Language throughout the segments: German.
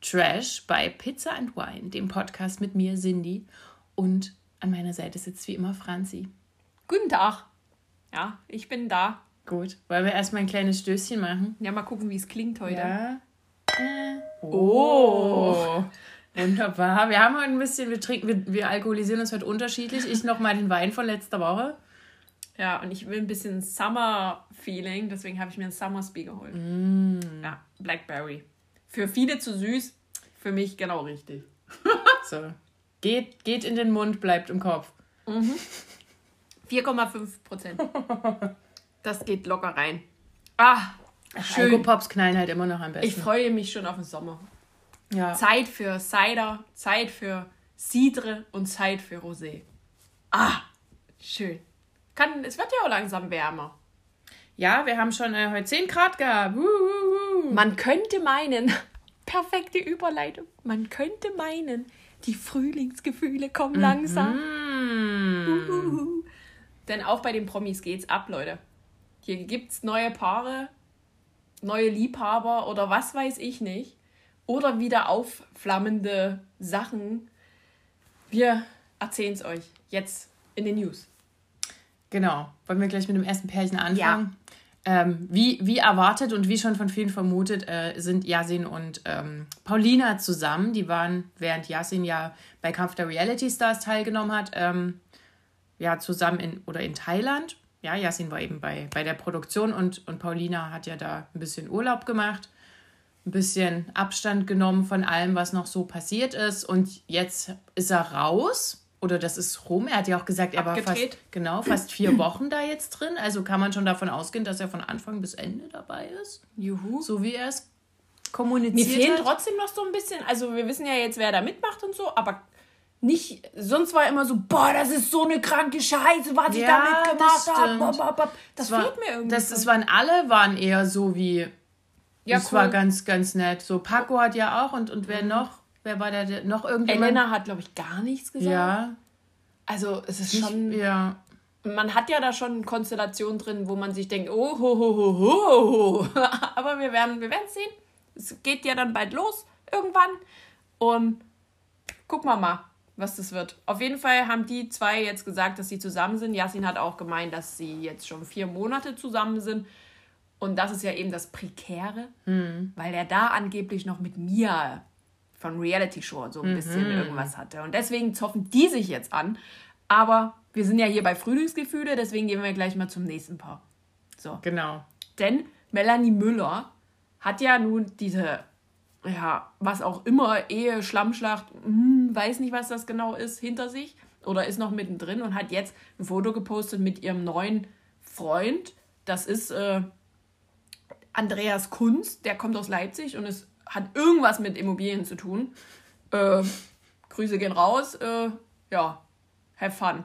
Trash bei Pizza and Wine, dem Podcast mit mir, Cindy. Und an meiner Seite sitzt wie immer Franzi. Guten Tag. Ja, ich bin da. Gut, wollen wir erstmal ein kleines Stößchen machen? Ja, mal gucken, wie es klingt heute. Ja. Äh. Oh. Wunderbar. Wir haben heute ein bisschen, wir trinken, wir, wir alkoholisieren uns heute unterschiedlich. Ich nochmal den Wein von letzter Woche. Ja, und ich will ein bisschen Summer-Feeling, deswegen habe ich mir ein Summersby geholt. Mm. Ja, Blackberry. Für viele zu süß, für mich genau richtig. So. Geht, geht in den Mund, bleibt im Kopf. 4,5 Prozent. Das geht locker rein. Ah, schön. Alkopops knallen halt immer noch am besten. Ich freue mich schon auf den Sommer. ja. Zeit für Cider, Zeit für Cidre und Zeit für Rosé. Ah, schön. Kann, es wird ja auch langsam wärmer. ja, wir haben schon äh, heute 10 Grad gehabt. Wuh. Man könnte meinen, perfekte Überleitung, man könnte meinen, die Frühlingsgefühle kommen langsam. Mm. Uhuhu. Denn auch bei den Promis geht's ab, Leute. Hier gibt's neue Paare, neue Liebhaber oder was weiß ich nicht. Oder wieder aufflammende Sachen. Wir erzählen's euch jetzt in den News. Genau. Wollen wir gleich mit dem ersten Pärchen anfangen? Ähm, wie, wie erwartet und wie schon von vielen vermutet, äh, sind Yasin und ähm, Paulina zusammen. Die waren, während Yasin ja bei Kampf der Reality Stars teilgenommen hat, ähm, ja, zusammen in oder in Thailand. Ja, Yasin war eben bei, bei der Produktion und, und Paulina hat ja da ein bisschen Urlaub gemacht, ein bisschen Abstand genommen von allem, was noch so passiert ist. Und jetzt ist er raus. Oder das ist rum. Er hat ja auch gesagt, er war Abgedreht. fast, genau, fast vier Wochen da jetzt drin. Also kann man schon davon ausgehen, dass er von Anfang bis Ende dabei ist. Juhu. So wie er es Mir kommuniziert fehlen hat. trotzdem noch so ein bisschen, also wir wissen ja jetzt, wer da mitmacht und so, aber nicht, sonst war immer so, boah, das ist so eine kranke Scheiße, was ich Ja, da mitgemacht das habe. Bop, bop, bop. Das war, fehlt mir irgendwie. Das, es waren alle waren eher so wie. Ja, das cool. war ganz, ganz nett. So Paco hat ja auch und, und wer noch? Wer war da? der- Noch irgendjemand? Elena hat, glaube ich, gar nichts gesagt. Ja. Also es ist schon, ja. man hat ja da schon Konstellationen drin, wo man sich denkt, oh, ho, ho, ho, ho. Aber wir werden, wir werden sehen. Es geht ja dann bald los, irgendwann. Und gucken wir mal, was das wird. Auf jeden Fall haben die zwei jetzt gesagt, dass sie zusammen sind. Yasin hat auch gemeint, dass sie jetzt schon vier Monate zusammen sind. Und das ist ja eben das Prekäre, weil er da angeblich noch mit mir von Reality Show so ein bisschen irgendwas hatte. Und deswegen zoffen die sich jetzt an. Aber wir sind ja hier bei Frühlingsgefühle, deswegen gehen wir gleich mal zum nächsten Paar. So. Genau. Denn Melanie Müller hat ja nun diese, ja, was auch immer, Ehe, Schlammschlacht, hm, weiß nicht, was das genau ist, hinter sich oder ist noch mittendrin und hat jetzt ein Foto gepostet mit ihrem neuen Freund. Das ist äh, Andreas Kunz, der kommt aus Leipzig und es hat irgendwas mit Immobilien zu tun. Äh, Grüße gehen raus. Äh, ja, have fun.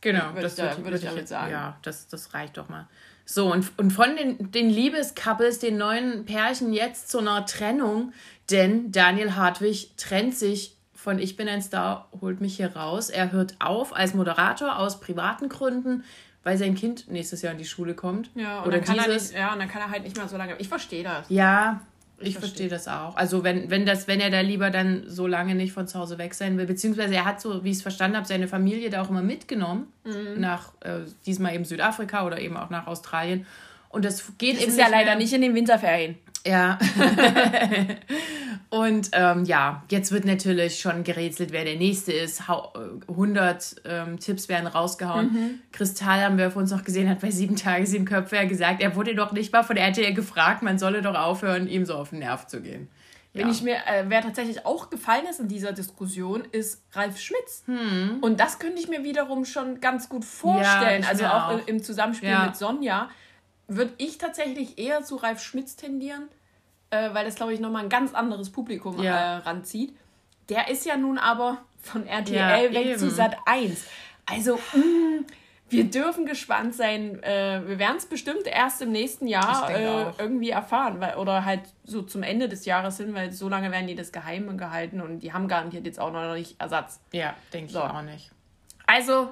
Genau, Würde das ich da- würd- würde ich damit sagen. Ja, das, das reicht doch mal. So, und, und von den, den Liebescouples, den neuen Pärchen jetzt zu einer Trennung, denn Daniel Hartwig trennt sich von Ich bin ein Star, holt mich hier raus. Er hört auf als Moderator aus privaten Gründen, weil sein Kind nächstes Jahr in die Schule kommt. Ja, und Oder dann kann er dieses. nicht, ja, und dann kann er halt nicht mehr so lange. Ich verstehe das. Ja, ich, Ich verstehe das auch. Also wenn, wenn das, wenn er da lieber dann so lange nicht von zu Hause weg sein will, beziehungsweise er hat so, wie ich es verstanden habe, seine Familie da auch immer mitgenommen Mhm. nach äh, diesmal eben Südafrika oder eben auch nach Australien. Und das geht Das eben ist ja leider mehr. nicht in den Winterferien. Ja. und ähm, ja, jetzt wird natürlich schon gerätselt, wer der Nächste ist. Hau, äh, 100 ähm, Tipps werden rausgehauen. Mhm. Kristall haben wir vor uns noch gesehen, hat bei sieben Tage, sieben Köpfe ja gesagt, er wurde doch nicht mal von der RTL gefragt, man solle doch aufhören, ihm so auf den Nerv zu gehen. Wenn ich mir, äh, wer tatsächlich auch gefallen ist in dieser Diskussion, ist Ralf Schmitz. Und das könnte ich mir wiederum schon ganz gut vorstellen. ich also auch, auch. im- im Zusammenspiel Ja. mit Sonja würde ich tatsächlich eher zu Ralf Schmitz tendieren. äh, weil das, glaube ich, nochmal ein ganz anderes Publikum ja. äh, ranzieht. Der ist ja nun aber von RTL ja, weg eben. zu Sat 1. Also, mh, mm, wir dürfen gespannt sein. Äh, wir werden es bestimmt erst im nächsten Jahr äh, irgendwie erfahren. Weil, oder halt so zum Ende des Jahres hin, weil so lange werden die das geheim gehalten und die haben garantiert jetzt auch noch nicht Ersatz. Ja, denke so. ich auch nicht. Also,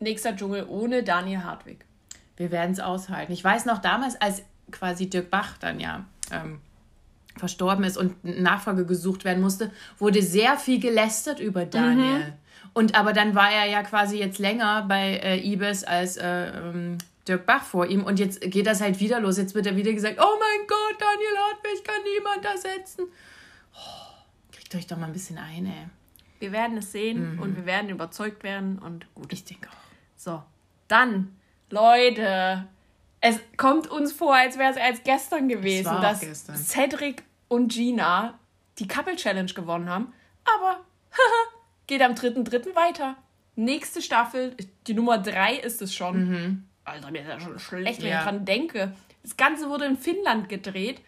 nächster Dschungel ohne Daniel Hartwig. Wir werden es aushalten. Ich weiß noch damals, als quasi Dirk Bach dann ja ähm, verstorben ist und Nachfolge gesucht werden musste, wurde sehr viel gelästert über Daniel. Mhm. Und aber dann war er ja quasi jetzt länger bei äh, Ibis als äh, ähm, Dirk Bach vor ihm und jetzt geht das halt wieder los. Jetzt wird er wieder gesagt, oh mein Gott, Daniel Hartwig kann niemand ersetzen. Oh, kriegt euch doch mal ein bisschen ein, ey. Wir werden es sehen mhm. und wir werden überzeugt werden und gut. Ich denke auch. So, dann, Leute, es kommt uns vor, als wäre es als gestern gewesen, dass gestern. Cedric und Gina die Couple Challenge gewonnen haben. Aber geht am 3.3. weiter. Nächste Staffel, die Nummer 3 ist es schon. Mhm. Alter, mir ist ja schon schlecht, wenn ja. ich dran denke. Das Ganze wurde in Finnland gedreht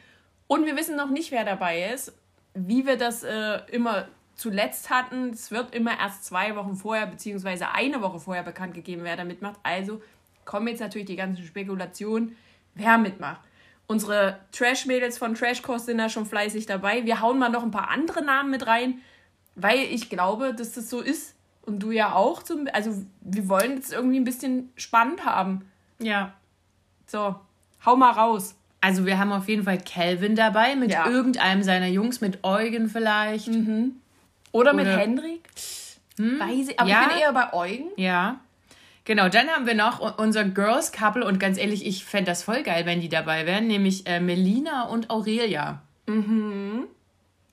und wir wissen noch nicht, wer dabei ist. Wie wir das äh, immer zuletzt hatten, es wird immer erst zwei Wochen vorher, beziehungsweise eine Woche vorher bekannt gegeben, wer da mitmacht. Also kommen jetzt natürlich die ganzen Spekulationen, wer mitmacht. Unsere Trash-Mädels von Trashkurs sind da schon fleißig dabei. Wir hauen mal noch ein paar andere Namen mit rein, weil ich glaube, dass das so ist. Und du ja auch. Zum, also wir wollen es irgendwie ein bisschen spannend haben. Ja. So, hau mal raus. Also wir haben auf jeden Fall Calvin dabei, mit ja. irgendeinem seiner Jungs, mit Eugen vielleicht. Mhm. Oder, Oder mit Hendrik. Hm? Weiß ich, aber ja. ich bin eher bei Eugen. Ja. Genau, dann haben wir noch unser Girls Couple und ganz ehrlich, ich fände das voll geil, wenn die dabei wären, nämlich äh, Melina und Aurelia. Mhm.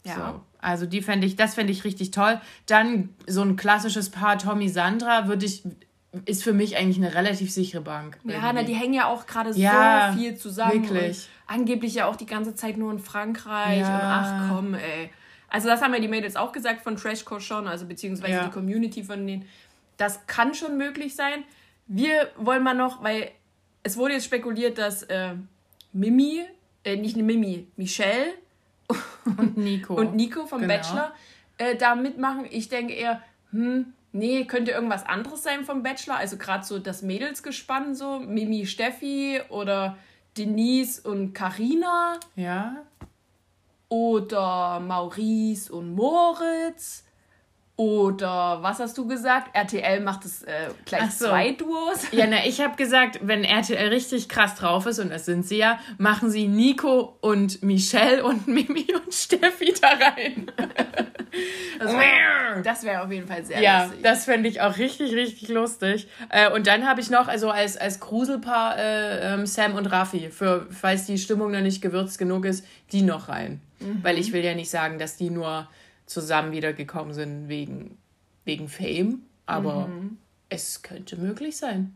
Ja. So, also die fände ich, das fände ich richtig toll. Dann so ein klassisches Paar Tommy Sandra würde ich ist für mich eigentlich eine relativ sichere Bank. Ja, na, die hängen ja auch gerade ja, so viel zusammen. Wirklich. angeblich ja auch die ganze Zeit nur in Frankreich. Ja. Und ach komm, ey. Also das haben ja die Mädels auch gesagt von Trashcore schon, also beziehungsweise ja. die Community von denen. Das kann schon möglich sein. Wir wollen mal noch, weil es wurde jetzt spekuliert, dass äh, Mimi, äh, nicht eine Mimi, Michelle und Nico, und Nico vom genau. Bachelor äh, da mitmachen. Ich denke eher, hm, nee, könnte irgendwas anderes sein vom Bachelor. Also gerade so das Mädelsgespann, so Mimi, Steffi oder Denise und Karina. Ja. Oder Maurice und Moritz. Oder was hast du gesagt? RTL macht es äh, gleich so. zwei Duos. Ja, na, ich habe gesagt, wenn RTL richtig krass drauf ist, und das sind sie ja, machen sie Nico und Michelle und Mimi und Steffi da rein. das wäre wär auf jeden Fall sehr ja, lustig. Ja, das fände ich auch richtig, richtig lustig. Äh, und dann habe ich noch, also als, als Gruselpaar äh, ähm, Sam und Raffi, für, falls die Stimmung noch nicht gewürzt genug ist, die noch rein. Mhm. Weil ich will ja nicht sagen, dass die nur zusammen wiedergekommen sind wegen, wegen Fame, aber mhm. es könnte möglich sein.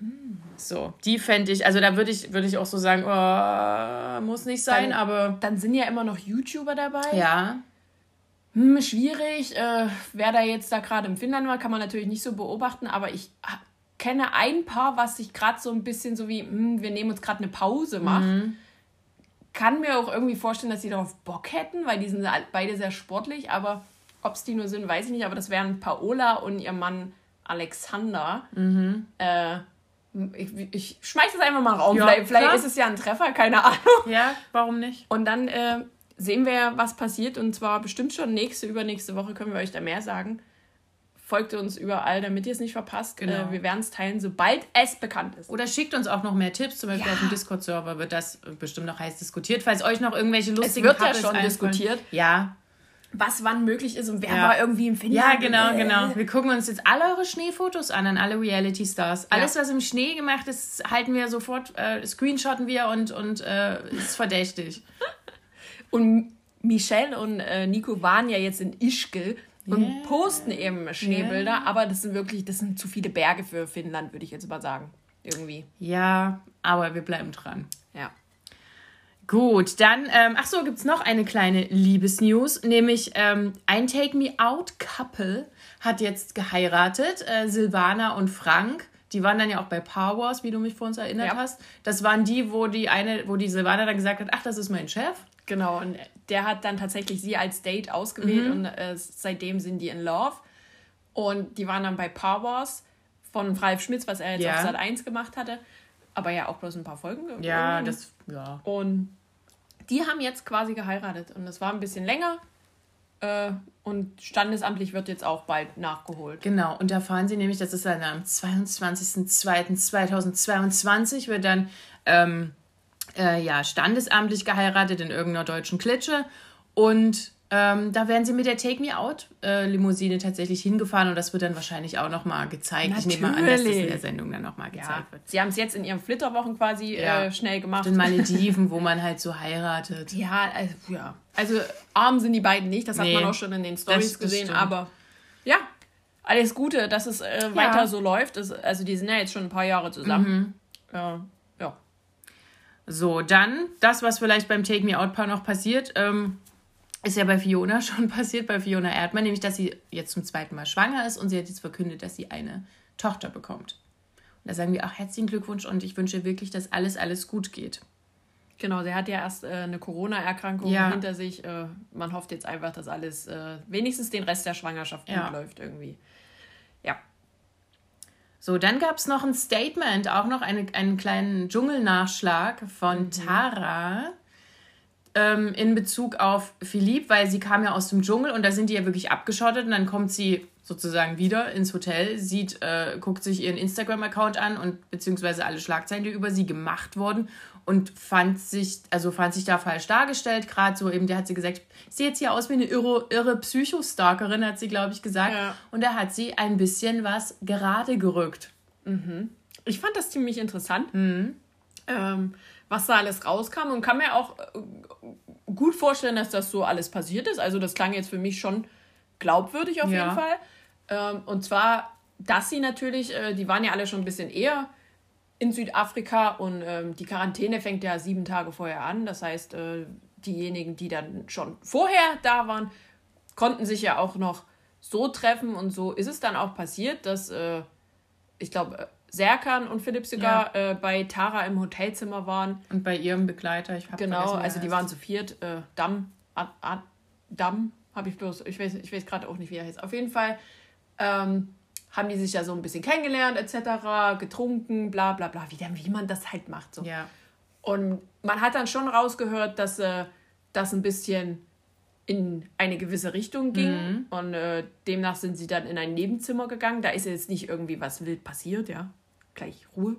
Mhm. So, die fände ich, also da würde ich, würd ich auch so sagen, oh, muss nicht sein, dann, aber. Dann sind ja immer noch YouTuber dabei. Ja. Hm, schwierig. Äh, wer da jetzt da gerade im Finnland war, kann man natürlich nicht so beobachten, aber ich kenne ein Paar, was sich gerade so ein bisschen so wie, hm, wir nehmen uns gerade eine Pause macht. Mhm kann mir auch irgendwie vorstellen, dass sie darauf Bock hätten, weil die sind beide sehr sportlich, aber ob es die nur sind, weiß ich nicht. Aber das wären Paola und ihr Mann Alexander. Mhm. Äh, ich, ich schmeiß das einfach mal in Raum. Ja, vielleicht, vielleicht ist es ja ein Treffer, keine Ahnung. Ja, warum nicht? Und dann äh, sehen wir, was passiert. Und zwar bestimmt schon nächste, übernächste Woche können wir euch da mehr sagen. Folgt uns überall, damit ihr es nicht verpasst. Genau. Äh, wir werden es teilen, sobald es bekannt ist. Oder schickt uns auch noch mehr Tipps. Zum Beispiel ja. auf dem Discord-Server wird das bestimmt noch heiß diskutiert. Falls euch noch irgendwelche lustigen Es wird ja schon einfallen. diskutiert. Ja. Was wann möglich ist und wer ja. war irgendwie im Finnland. Ja, genau, genau. Wir gucken uns jetzt alle eure Schneefotos an, an alle Reality-Stars. Alles, ja. was im Schnee gemacht ist, halten wir sofort, äh, screenshotten wir und, und äh, ist verdächtig. und Michelle und äh, Nico waren ja jetzt in Ischgl und yeah. posten eben Schneebilder, yeah. aber das sind wirklich, das sind zu viele Berge für Finnland, würde ich jetzt mal sagen. Irgendwie. Ja, aber wir bleiben dran. Ja. Gut, dann, ähm, ach so, gibt es noch eine kleine Liebesnews, nämlich ähm, ein Take Me Out Couple hat jetzt geheiratet, äh, Silvana und Frank. Die waren dann ja auch bei Power Wars, wie du mich vor uns erinnert ja. hast. Das waren die, wo die eine, wo die Silvana dann gesagt hat, ach, das ist mein Chef. Genau, und der hat dann tatsächlich sie als Date ausgewählt mhm. und äh, seitdem sind die in Love. Und die waren dann bei Power Wars von Ralf Schmitz, was er jetzt ja. auf Sat 1 gemacht hatte. Aber ja auch bloß ein paar Folgen. Ja, das, ja. Und die haben jetzt quasi geheiratet. Und das war ein bisschen länger. Äh, und standesamtlich wird jetzt auch bald nachgeholt. Genau, und da erfahren Sie nämlich, das ist dann am 22.02.2022 wird dann ähm, äh, ja, standesamtlich geheiratet in irgendeiner deutschen Klitsche. Und ähm, da werden sie mit der Take Me Out äh, Limousine tatsächlich hingefahren und das wird dann wahrscheinlich auch nochmal gezeigt. Natürlich. Ich nehme mal an, dass das in der Sendung dann nochmal gezeigt ja. wird. Sie haben es jetzt in ihren Flitterwochen quasi ja. äh, schnell gemacht. In Malediven, wo man halt so heiratet. Ja, also, ja. Also arm sind die beiden nicht, das nee, hat man auch schon in den Stories gesehen, stimmt. aber ja, alles Gute, dass es äh, weiter so läuft. Das, also die sind ja jetzt schon ein paar Jahre zusammen. Mhm. ja. So, dann das, was vielleicht beim Take Me Out Paar noch passiert. Ähm, ist ja bei Fiona schon passiert, bei Fiona Erdmann, nämlich dass sie jetzt zum zweiten Mal schwanger ist und sie hat jetzt verkündet, dass sie eine Tochter bekommt. Und da sagen wir auch herzlichen Glückwunsch und ich wünsche wirklich, dass alles, alles gut geht. Genau, sie hat ja erst äh, eine Corona-Erkrankung ja. hinter sich. Äh, man hofft jetzt einfach, dass alles äh, wenigstens den Rest der Schwangerschaft gut ja. läuft irgendwie. Ja. So, dann gab es noch ein Statement, auch noch eine, einen kleinen Dschungelnachschlag von mhm. Tara ähm, in Bezug auf Philippe, weil sie kam ja aus dem Dschungel und da sind die ja wirklich abgeschottet und dann kommt sie sozusagen wieder ins Hotel, sieht, äh, guckt sich ihren Instagram-Account an und beziehungsweise alle Schlagzeilen, die über sie gemacht wurden und fand sich, also fand sich da falsch dargestellt, gerade so eben, der hat sie gesagt, ich sehe jetzt hier aus wie eine irre, irre Psychostalkerin, hat sie, glaube ich, gesagt. Ja. Und da hat sie ein bisschen was gerade gerückt. Mhm. Ich fand das ziemlich interessant. Mhm. Ähm, was da alles rauskam und kann mir auch äh, gut vorstellen, dass das so alles passiert ist. Also das klang jetzt für mich schon glaubwürdig auf ja. jeden Fall. Ähm, und zwar, dass sie natürlich, äh, die waren ja alle schon ein bisschen eher in Südafrika und ähm, die Quarantäne fängt ja sieben Tage vorher an. Das heißt, äh, diejenigen, die dann schon vorher da waren, konnten sich ja auch noch so treffen und so ist es dann auch passiert, dass äh, ich glaube, Serkan und Philipp sogar ja. äh, bei Tara im Hotelzimmer waren. Und bei ihrem Begleiter, ich habe Genau, also die heißt. waren zu viert. Äh, Damm, Ad, Ad, Damm, habe ich bloß, ich weiß, ich weiß gerade auch nicht, wie er heißt. Auf jeden Fall ähm, haben die sich ja so ein bisschen kennengelernt, etc., getrunken, bla bla bla, wie, wie man das halt macht. So. Ja. Und man hat dann schon rausgehört, dass äh, das ein bisschen in eine gewisse Richtung ging. Mhm. Und äh, demnach sind sie dann in ein Nebenzimmer gegangen. Da ist jetzt nicht irgendwie was wild passiert, ja. Gleich Ruhe.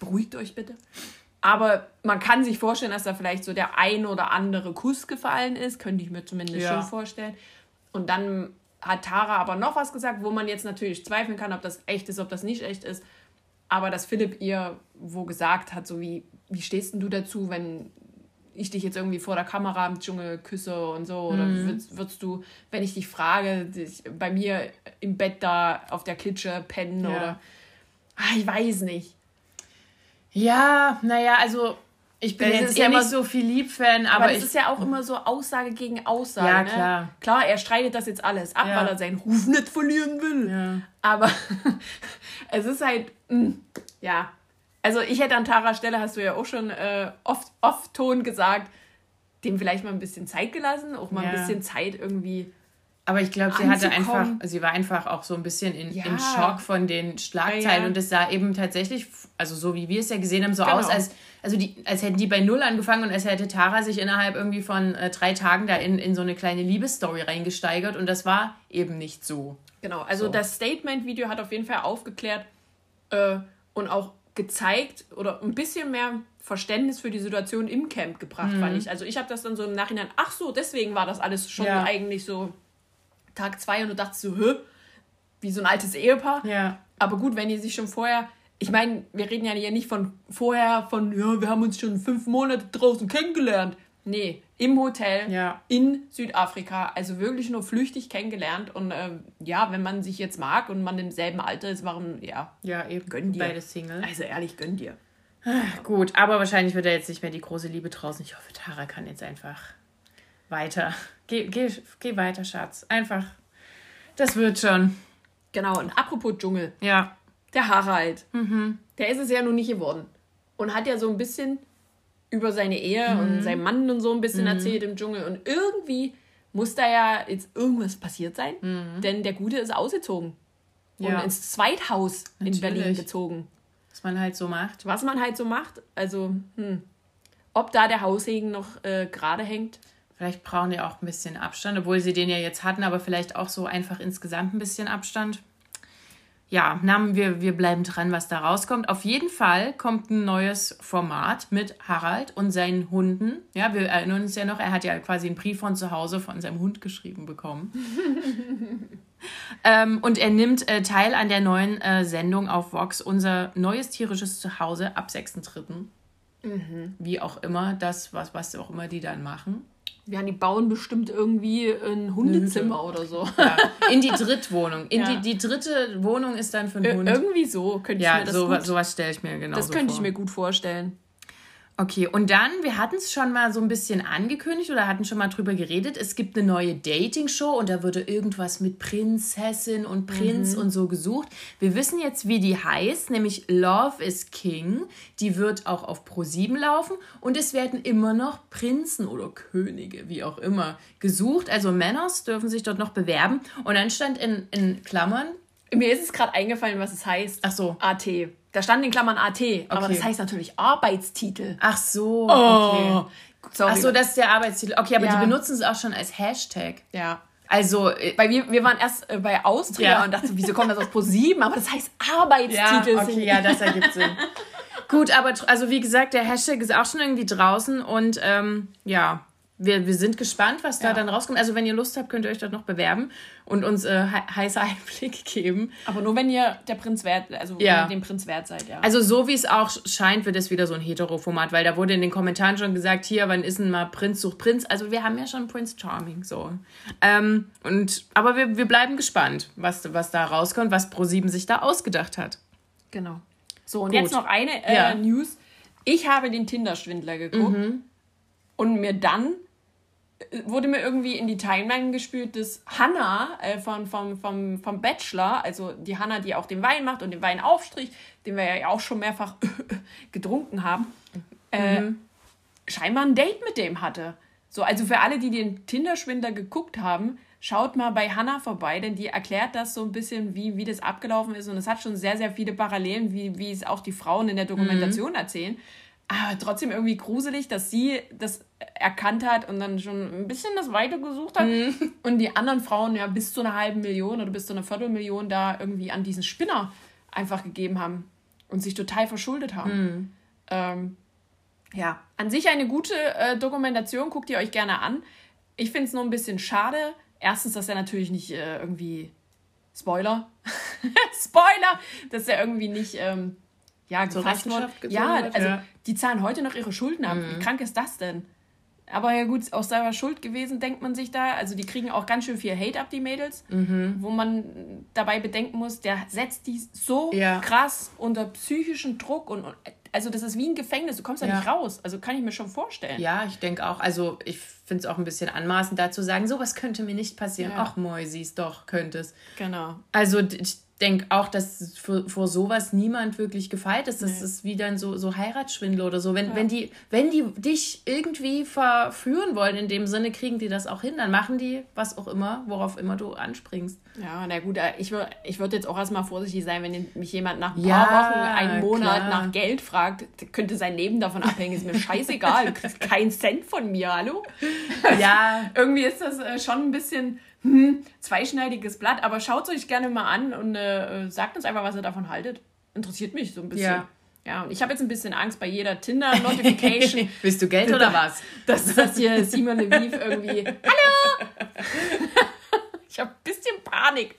Beruhigt euch bitte. Aber man kann sich vorstellen, dass da vielleicht so der ein oder andere Kuss gefallen ist. Könnte ich mir zumindest ja. schon vorstellen. Und dann hat Tara aber noch was gesagt, wo man jetzt natürlich zweifeln kann, ob das echt ist, ob das nicht echt ist. Aber dass Philipp ihr wo gesagt hat, so wie, wie stehst denn du dazu, wenn ich dich jetzt irgendwie vor der Kamera im Dschungel küsse und so? Oder mhm. würdest, würdest, du, wenn ich dich frage, dich bei mir im Bett da auf der Klitsche pennen ja. oder. Ach, ich weiß nicht. Ja, naja, also ich bin das jetzt ja nicht so viel Lieb-Fan, aber, aber es ist ja auch immer so Aussage gegen Aussage. Ja, ne? klar. Klar, er streitet das jetzt alles ab, ja. weil er seinen Ruf nicht verlieren will. Ja. Aber es ist halt, mh, hm, ja, also ich hätte an Taras Stelle, hast du ja auch schon äh, oft, oft Ton gesagt, dem vielleicht mal ein bisschen Zeit gelassen, auch mal ja. ein bisschen Zeit irgendwie. Aber ich glaube, sie hatte einfach, sie war einfach auch so ein bisschen in, ja. in Schock von den Schlagzeilen ja, und es sah eben tatsächlich, also so wie wir es ja gesehen haben, so genau. aus, als, also die, als hätten die bei Null angefangen und als hätte Tara sich innerhalb irgendwie von äh, drei Tagen da in, in so eine kleine Liebesstory reingesteigert und das war eben nicht so. Genau, also so. das Statement-Video hat auf jeden Fall aufgeklärt äh, und auch gezeigt oder ein bisschen mehr Verständnis für die Situation im Camp gebracht, mhm. fand ich. Also ich habe das dann so im Nachhinein, ach so, deswegen war das alles schon ja. eigentlich so Tag zwei und du dachtest so, hä? Wie so ein altes Ehepaar. Ja. Aber gut, wenn die sich schon vorher, ich meine, wir reden ja hier nicht von vorher, von, ja, wir haben uns schon fünf Monate draußen kennengelernt. Nee, im Hotel ja. in Südafrika. Also wirklich nur flüchtig kennengelernt. Und ähm, ja, wenn man sich jetzt mag und man im selben Alter ist, warum, ja. Ja, eben. Gönn dir. Beide Single. Also ehrlich, gönn dir. Ach, gut, aber wahrscheinlich wird er jetzt nicht mehr die große Liebe draußen. Ich hoffe, Tara kann jetzt einfach weiter. Geh, geh, geh weiter, Schatz. Einfach. Das wird schon. Genau, und apropos Dschungel. Ja. der Harald, mhm. der ist es ja nun nicht geworden. Und hat ja so ein bisschen über seine Ehe mhm. und seinen Mann und so ein bisschen mhm. erzählt im Dschungel. Und irgendwie muss da ja jetzt irgendwas passiert sein, mhm. denn der Gute ist ausgezogen. Ja. Und ins Zweithaus Natürlich. in Berlin gezogen. Was man halt so macht. Was man halt so macht. Also, hm. ob da der Haussegen noch äh, gerade hängt. Vielleicht brauchen die auch ein bisschen Abstand, obwohl sie den ja jetzt hatten, aber vielleicht auch so einfach insgesamt ein bisschen Abstand ja, wir, wir bleiben dran, was da rauskommt. Auf jeden Fall kommt ein neues Format mit Harald und seinen Hunden. Ja, wir erinnern uns ja noch, er hat ja quasi einen Brief von zu Hause von seinem Hund geschrieben bekommen. ähm, und er nimmt äh, teil an der neuen äh, Sendung auf Vox, unser neues tierisches Zuhause ab 6.3. Mhm. Wie auch immer, das, was, was auch immer die dann machen. Ja, die bauen bestimmt irgendwie ein Hundezimmer oder so. Ja. In die Drittwohnung. In ja. die, die dritte Wohnung ist dann für einen Hund. Irgendwie so könnte ich ja, mir das so, gut... sowas stelle ich mir genau Das könnte vor. ich mir gut vorstellen. Okay, und dann, wir hatten es schon mal so ein bisschen angekündigt oder hatten schon mal drüber geredet. Es gibt eine neue Dating-Show und da würde irgendwas mit Prinzessin und Prinz mhm. und so gesucht. Wir wissen jetzt, wie die heißt, nämlich Love is King. Die wird auch auf Pro7 laufen und es werden immer noch Prinzen oder Könige, wie auch immer, gesucht. Also Männer dürfen sich dort noch bewerben. Und dann stand in, in Klammern. Mir ist es gerade eingefallen, was es heißt. Ach so. AT. Da stand in Klammern AT, okay. aber das heißt natürlich Arbeitstitel. Ach so, oh. okay. Sorry. Ach so, das ist der Arbeitstitel. Okay, aber ja. die benutzen es auch schon als Hashtag. Ja. Also, äh, weil wir, wir waren erst äh, bei Austria ja. und dachten, wieso kommt das aus ProSieben? Aber das heißt Arbeitstitel. Ja, okay, ja, das ergibt Sinn. Gut, aber also wie gesagt, der Hashtag ist auch schon irgendwie draußen und ähm, ja, wir, wir sind gespannt, was da ja. dann rauskommt. Also wenn ihr Lust habt, könnt ihr euch dort noch bewerben und uns äh, he heiße Einblick geben. Aber nur wenn ihr der Prinz wert, also ja. dem Prinz wert seid, ja. Also so wie es auch scheint, wird es wieder so ein Hetero-Format, weil da wurde in den Kommentaren schon gesagt, hier, wann ist denn mal Prinz sucht Prinz? Also wir haben ja schon Prince Charming, so. Ähm, und, aber wir, wir bleiben gespannt, was, was da rauskommt, was Pro7 sich da ausgedacht hat. Genau. So, und Gut. jetzt noch eine äh, ja. News. Ich habe den Tinder-Schwindler geguckt mhm. und mir dann wurde mir irgendwie in die Timeline gespült, dass Hannah äh, von, vom, vom, vom Bachelor, also die Hannah, die auch den Wein macht und den Wein aufstrich, den wir ja auch schon mehrfach getrunken haben, äh, mhm. scheinbar ein Date mit dem hatte. So, also für alle, die den Tinder-Schwinder geguckt haben, schaut mal bei Hannah vorbei, denn die erklärt das so ein bisschen, wie, wie das abgelaufen ist. Und es hat schon sehr, sehr viele Parallelen, wie, wie es auch die Frauen in der Dokumentation mhm. erzählen aber trotzdem irgendwie gruselig, dass sie das erkannt hat und dann schon ein bisschen das Weite gesucht hat. Mhm. Und die anderen Frauen ja bis zu einer halben Million oder bis zu einer Viertelmillion da irgendwie an diesen Spinner einfach gegeben haben und sich total verschuldet haben. Mhm. Ähm, ja, an sich eine gute äh, Dokumentation, guckt ihr euch gerne an. Ich finde es nur ein bisschen schade. Erstens, dass er natürlich nicht äh, irgendwie Spoiler, Spoiler, dass er irgendwie nicht ähm, ja, gefasst worden. Ja, also ja. die zahlen heute noch ihre Schulden ab. Mhm. Wie krank ist das denn? Aber ja gut, aus selber Schuld gewesen, denkt man sich da. Also die kriegen auch ganz schön viel Hate ab, die Mädels. Mhm. Wo man dabei bedenken muss, der setzt die so ja. krass unter psychischen Druck und, also das ist wie ein Gefängnis, du kommst da ja. nicht raus. Also kann ich mir schon vorstellen. Ja, ich denke auch. Also ich finde es auch ein bisschen anmaßend, da zu sagen, sowas könnte mir nicht passieren. Ja. Ach, Mäusis, doch, könnte es. Genau. Also ich denke auch, dass für, vor sowas niemand wirklich gefeit ist. Das nee. ist wie dann so, so Heiratsschwindel oder so. Wenn, ja. wenn, die, wenn die dich irgendwie verführen wollen, in dem Sinne, kriegen die das auch hin. Dann machen die was auch immer, worauf immer du anspringst. Ja, na gut, äh, ich würde ich würd jetzt auch erstmal vorsichtig sein, wenn mich jemand nach ein paar ja, Wochen, einen Monat klar. nach Geld fragt, könnte sein Leben davon abhängen. Ist mir scheißegal. Du kriegst keinen Cent von mir, hallo? Ja. Irgendwie ist das äh, schon ein bisschen hm, zweischneidiges Blatt, aber schaut es euch gerne mal an und äh, sagt uns einfach, was ihr davon haltet. Interessiert mich so ein bisschen. Ja. Ja, und ich habe jetzt ein bisschen Angst bei jeder Tinder-Notification. Willst du Geld oder was? Dass das hier Simon Lviv irgendwie. Hallo! ich habe ein bisschen Panik.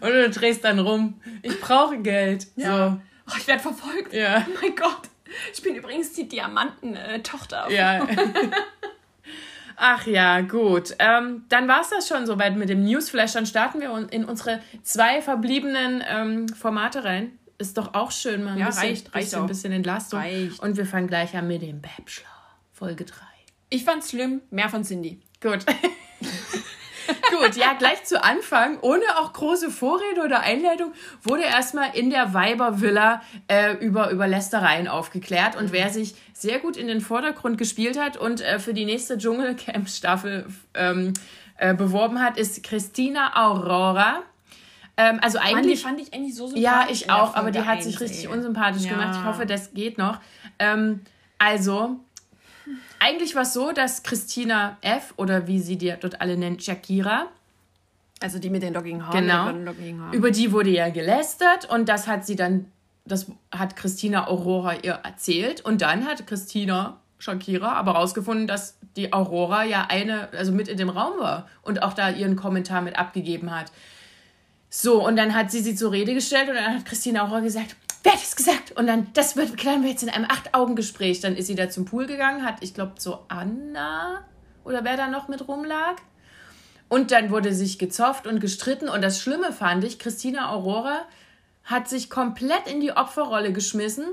Und du drehst dann rum. Ich brauche Geld. Ja. So. Oh, ich werde verfolgt. Ja. Oh mein Gott. Ich bin übrigens die Diamanten-Tochter. Äh, ja. Ach ja, gut. Ähm, dann war es das schon soweit mit dem Newsflash. Dann starten wir in unsere zwei verbliebenen ähm, Formate rein. Ist doch auch schön, mal ein ja, bisschen, reicht, reicht ein bisschen Entlastung. Reicht. Und wir fangen gleich an mit dem Bachelor, Folge 3. Ich fand's schlimm, mehr von Cindy. Gut. Gut, ja, gleich zu Anfang, ohne auch große Vorrede oder Einleitung, wurde erstmal in der Weibervilla äh, über, über Lästereien aufgeklärt. Und wer sich sehr gut in den Vordergrund gespielt hat und äh, für die nächste Dschungelcamp-Staffel ähm, äh, beworben hat, ist Christina Aurora. Ähm, also eigentlich. Mann, die fand ich eigentlich so sympathisch. Ja, ich auch, aber die hat sich richtig unsympathisch ja. gemacht. Ich hoffe, das geht noch. Ähm, also, eigentlich war es so, dass Christina F. oder wie sie die dort alle nennt, Shakira. Also die mit den lockigen Haaren. Genau. Haaren. Über die wurde ja gelästert und das hat sie dann, das hat Christina Aurora ihr erzählt und dann hat Christina Shakira aber rausgefunden, dass die Aurora ja eine, also mit in dem Raum war und auch da ihren Kommentar mit abgegeben hat. So, und dann hat sie sie zur Rede gestellt und dann hat Christina Aurora gesagt, wer hat das gesagt? Und dann, das wird, klären wir jetzt in einem Acht-Augen-Gespräch. Dann ist sie da zum Pool gegangen, hat, ich glaube, zu Anna oder wer da noch mit rumlag. Und dann wurde sich gezofft und gestritten. Und das Schlimme fand ich, Christina Aurora hat sich komplett in die Opferrolle geschmissen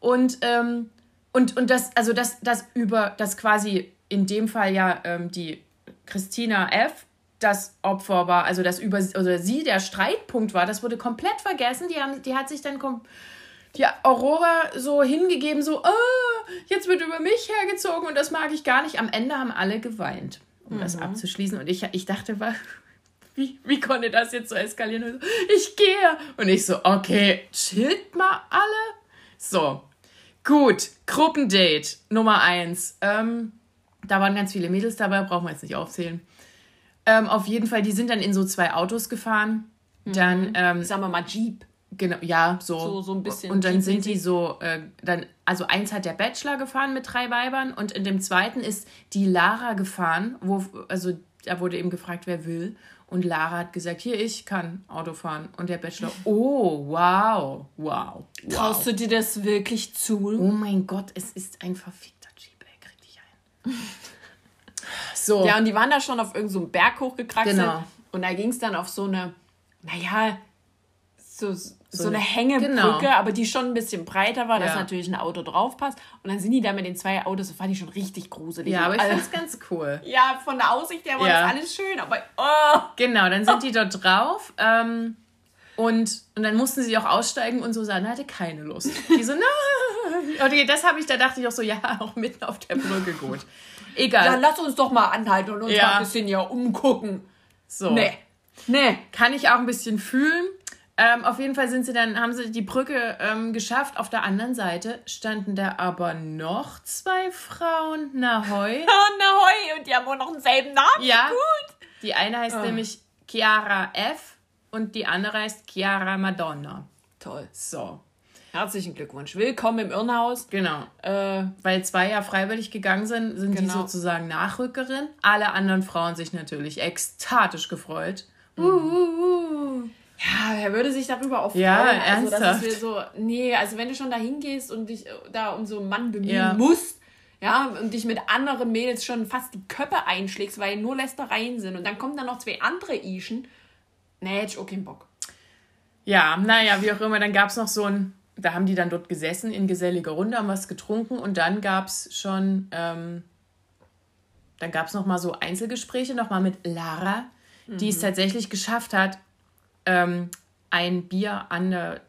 und, ähm, und, und das, also das, das über, das quasi in dem Fall ja ähm, die Christina F das Opfer war, also das über oder sie der Streitpunkt war, das wurde komplett vergessen. Die, haben, die hat sich dann die Aurora so hingegeben, so, oh, jetzt wird über mich hergezogen und das mag ich gar nicht. Am Ende haben alle geweint, um mhm. das abzuschließen. Und ich, ich dachte, wie, wie konnte das jetzt so eskalieren? Ich gehe. Und ich so, okay, chillt mal alle. So, gut, Gruppendate Nummer eins. Ähm, da waren ganz viele Mädels dabei, brauchen wir jetzt nicht aufzählen. Ähm, auf jeden Fall, die sind dann in so zwei Autos gefahren. Dann, mhm. ähm, sagen wir mal Jeep. Genau, ja, so. So, so ein bisschen. Und dann sind die so, äh, dann, also eins hat der Bachelor gefahren mit drei Weibern und in dem zweiten ist die Lara gefahren, wo, also da wurde eben gefragt, wer will. Und Lara hat gesagt, hier, ich kann Auto fahren. Und der Bachelor, oh, wow, wow. wow. Traust du dir das wirklich zu? Oh mein Gott, es ist ein verfickter Jeep, ey, krieg dich ein. So. Ja, und die waren da schon auf irgendeinem so Berg hochgekraxelt. Genau. Und da ging es dann auf so eine, naja, so, so, so eine Hängebrücke, genau. aber die schon ein bisschen breiter war, ja. dass natürlich ein Auto drauf passt. Und dann sind die da mit den zwei Autos, das fand ich schon richtig gruselig. Ja, aber ich also, fand es ganz cool. Ja, von der Aussicht her war ja. das alles schön, aber oh. Genau, dann sind die dort drauf. Ähm, und, und dann mussten sie auch aussteigen und Susanne hatte keine Lust. Die so, nein. Okay, das habe ich, da dachte ich auch so, ja, auch mitten auf der Brücke gut. Egal. Ja, lass uns doch mal anhalten und uns ja. mal ein bisschen hier umgucken. So. Nee. Nee. Kann ich auch ein bisschen fühlen. Ähm, auf jeden Fall sind sie dann, haben sie die Brücke ähm, geschafft. Auf der anderen Seite standen da aber noch zwei Frauen. Nahoi. Oh, Nahoi. Und die haben wohl noch denselben Namen. Ja. Gut. Die eine heißt oh. nämlich Chiara F. und die andere heißt Chiara Madonna. Toll. So. Herzlichen Glückwunsch. Willkommen im Irrenhaus. Genau. Äh, Weil zwei ja freiwillig gegangen sind, sind genau. die sozusagen Nachrückerin. Alle anderen Frauen sich natürlich ekstatisch gefreut. Mhm. Uh, uh, uh. Ja, er würde sich darüber auch freuen. Ja, also, ernsthaft. wir so, nee, also wenn du schon da hingehst und dich da um so einen Mann bemühen ja. musst, ja, und dich mit anderen Mädels schon fast die Köpfe einschlägst, weil nur Lästereien sind und dann kommen da noch zwei andere Ischen, nee, hätte ich auch keinen Bock. Ja, naja, wie auch immer, dann gab es noch so ein da haben die dann dort gesessen in geselliger Runde, haben was getrunken und dann gab es schon, ähm, dann gab es nochmal so Einzelgespräche, nochmal mit Lara, mhm. die es mhm. tatsächlich geschafft hat, ähm, ein Bier an der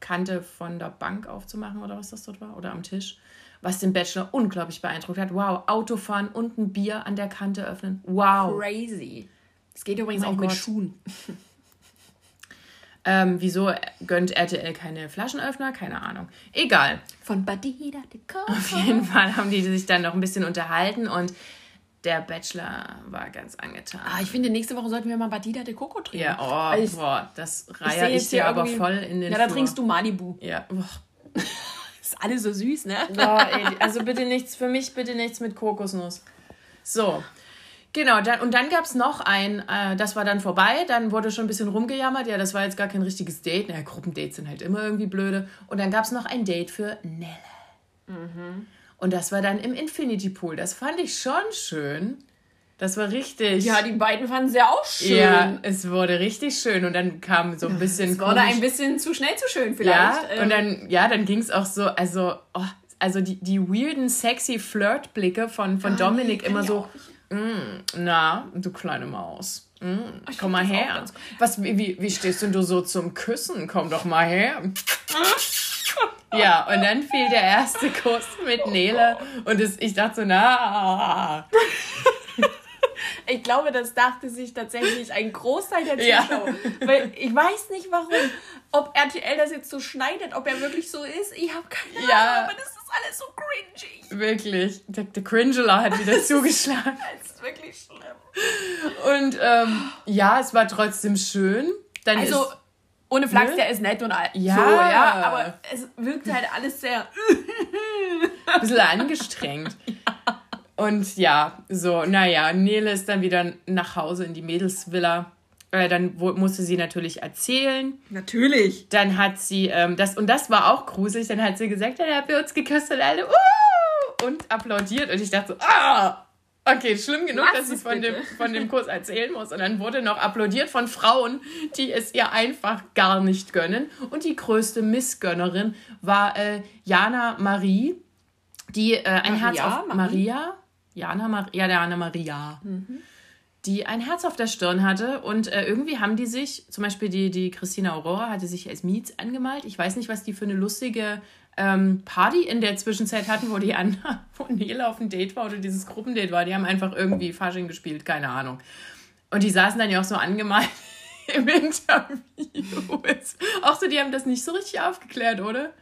Kante von der Bank aufzumachen oder was das dort war, oder am Tisch, was den Bachelor unglaublich beeindruckt hat. Wow, Autofahren und ein Bier an der Kante öffnen. Wow. Crazy. Es geht übrigens oh auch Gott. mit Schuhen. Ähm, wieso gönnt RTL keine Flaschenöffner? Keine Ahnung. Egal. Von Badida de Coco. Auf jeden Fall haben die sich dann noch ein bisschen unterhalten und der Bachelor war ganz angetan. Ah, ich finde, nächste Woche sollten wir mal Badida de Coco trinken. Ja, oh, ich, boah, das reihe ich, ich dir aber voll in den Ja, da Flur. trinkst du Malibu. Ja, boah. ist alles so süß, ne? Boah, ey, also bitte nichts, für mich bitte nichts mit Kokosnuss. So, Genau, dann, und dann gab es noch ein, äh, das war dann vorbei, dann wurde schon ein bisschen rumgejammert, ja, das war jetzt gar kein richtiges Date, naja, Gruppendates sind halt immer irgendwie blöde. Und dann gab es noch ein Date für Nelle. Mhm. Und das war dann im Infinity Pool, das fand ich schon schön. Das war richtig. Ja, die beiden fanden es ja auch schön. Ja, es wurde richtig schön und dann kam so ein bisschen. Es wurde ein bisschen zu schnell zu schön vielleicht. Ja, ähm. und dann, ja, dann ging es auch so, also, oh, also die, die weirden, sexy Flirtblicke von, von ah, Dominik immer so. Mm, na, du kleine Maus. Mm, komm mal her. Was, wie, wie stehst denn du so zum Küssen? Komm doch mal her. ja, und dann fiel der erste Kuss mit Nele und es, ich dachte so, na. Ich glaube, das dachte sich tatsächlich ein Großteil der Zuschauer. Ja. Weil ich weiß nicht warum. Ob RTL das jetzt so schneidet, ob er wirklich so ist, ich habe keine Ahnung. Ja. Aber das ist alles so cringy. Wirklich. Der, der Cringela hat wieder zugeschlagen. Das ist wirklich schlimm. Und ähm, ja, es war trotzdem schön. Dann also, ist, ohne Flachs, ne? der ist nett und ja. so, ja. Aber es wirkt halt alles sehr. Ein bisschen angestrengt. ja. Und ja, so, naja, Nele ist dann wieder nach Hause in die Mädelsvilla. Äh, dann musste sie natürlich erzählen. Natürlich. Dann hat sie, ähm, das, und das war auch gruselig, dann hat sie gesagt, dann haben wir uns geküsst und alle, uh, und applaudiert. Und ich dachte so, ah, okay, schlimm genug, Was dass sie von dem, von dem Kurs erzählen muss. Und dann wurde noch applaudiert von Frauen, die es ihr einfach gar nicht gönnen. Und die größte Missgönnerin war äh, Jana Marie, die äh, ein Maria, Herz auf Marie? Maria Jana, Mar ja, der Anna Maria, mhm. Die ein Herz auf der Stirn hatte. Und äh, irgendwie haben die sich, zum Beispiel die, die Christina Aurora hatte sich als Mietz angemalt. Ich weiß nicht, was die für eine lustige ähm, Party in der Zwischenzeit hatten, wo die Anna, wo Nele auf dem Date war oder dieses Gruppendate war. Die haben einfach irgendwie Fasching gespielt, keine Ahnung. Und die saßen dann ja auch so angemalt im Interview. auch so, die haben das nicht so richtig aufgeklärt, oder?